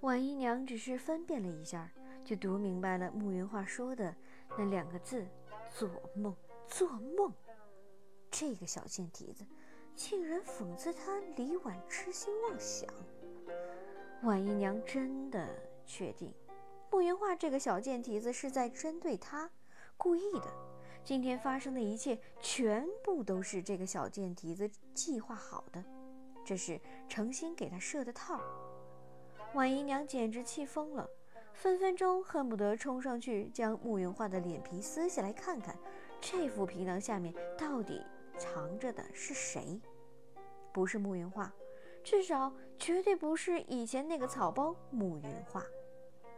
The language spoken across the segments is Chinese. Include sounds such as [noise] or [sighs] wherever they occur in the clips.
婉姨娘只是分辨了一下，就读明白了慕云画说的那两个字：做梦，做梦。这个小贱蹄子，竟然讽刺他李婉痴心妄想。婉姨娘真的确定，慕云画这个小贱蹄子是在针对她，故意的。今天发生的一切，全部都是这个小贱蹄子计划好的，这是诚心给他设的套。婉姨娘简直气疯了，分分钟恨不得冲上去将慕云画的脸皮撕下来看看，这副皮囊下面到底藏着的是谁？不是慕云画，至少绝对不是以前那个草包慕云画。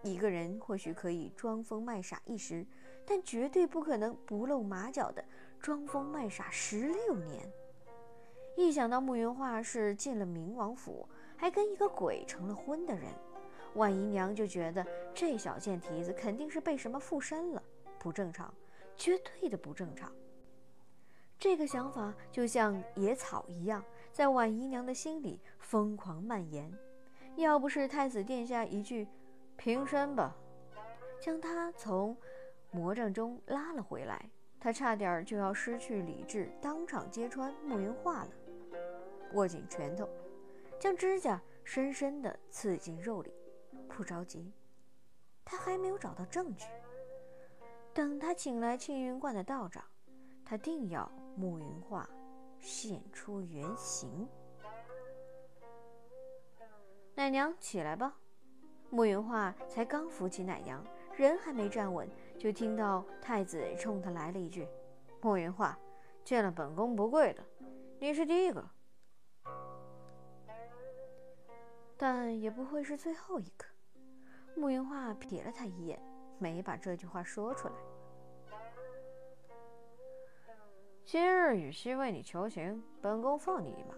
一个人或许可以装疯卖傻一时，但绝对不可能不露马脚的装疯卖傻十六年。一想到慕云画是进了明王府，还跟一个鬼成了婚的人，万姨娘就觉得这小贱蹄子肯定是被什么附身了，不正常，绝对的不正常。这个想法就像野草一样，在婉姨娘的心里疯狂蔓延。要不是太子殿下一句。平身吧，将他从魔障中拉了回来。他差点就要失去理智，当场揭穿慕云画了。握紧拳头，将指甲深深地刺进肉里。不着急，他还没有找到证据。等他请来青云观的道长，他定要慕云画现出原形。奶娘，起来吧。慕云画才刚扶起奶娘，人还没站稳，就听到太子冲他来了一句：“慕云画，见了本宫不跪的，你是第一个，但也不会是最后一个。”慕云画瞥了他一眼，没把这句话说出来。今日羽西为你求情，本宫放你一马。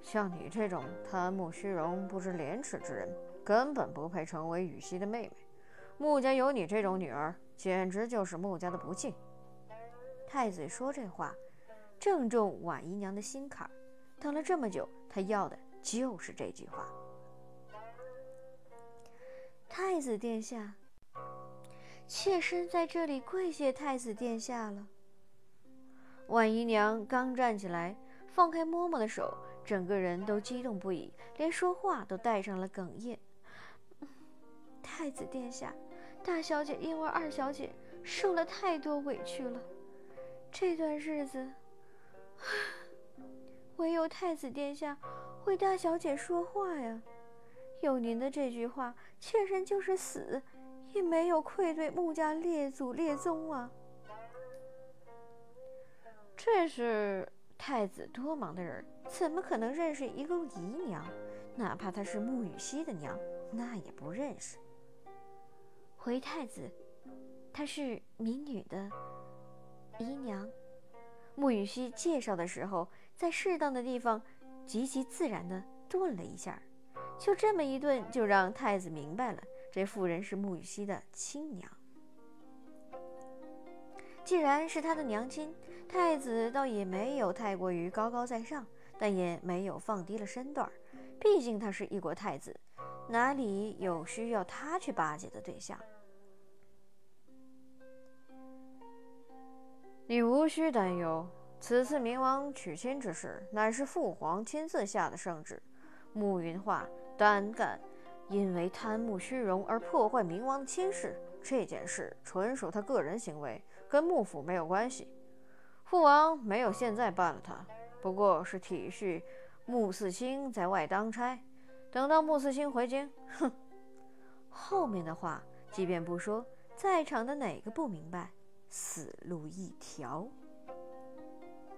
像你这种贪慕虚荣、不知廉耻之人。根本不配成为羽西的妹妹，穆家有你这种女儿，简直就是穆家的不幸。太子说这话，正中婉姨娘的心坎儿。等了这么久，他要的就是这句话。太子殿下，妾身在这里跪谢太子殿下了。婉姨娘刚站起来，放开嬷嬷的手，整个人都激动不已，连说话都带上了哽咽。太子殿下，大小姐因为二小姐受了太多委屈了，这段日子 [sighs] 唯有太子殿下为大小姐说话呀。有您的这句话，妾身就是死也没有愧对穆家列祖列宗啊。这是太子多忙的人，怎么可能认识一个姨娘？哪怕她是穆雨熙的娘，那也不认识。回太子，她是民女的姨娘。穆雨熙介绍的时候，在适当的地方极其自然地顿了一下，就这么一顿，就让太子明白了，这妇人是穆雨熙的亲娘。既然是他的娘亲，太子倒也没有太过于高高在上，但也没有放低了身段毕竟他是一国太子，哪里有需要他去巴结的对象？你无需担忧，此次冥王娶亲之事，乃是父皇亲自下的圣旨。慕云画胆敢因为贪慕虚荣而破坏冥王的亲事，这件事纯属他个人行为，跟幕府没有关系。父王没有现在办了他，不过是体恤穆四卿在外当差，等到穆四卿回京，哼。后面的话，即便不说，在场的哪个不明白？死路一条。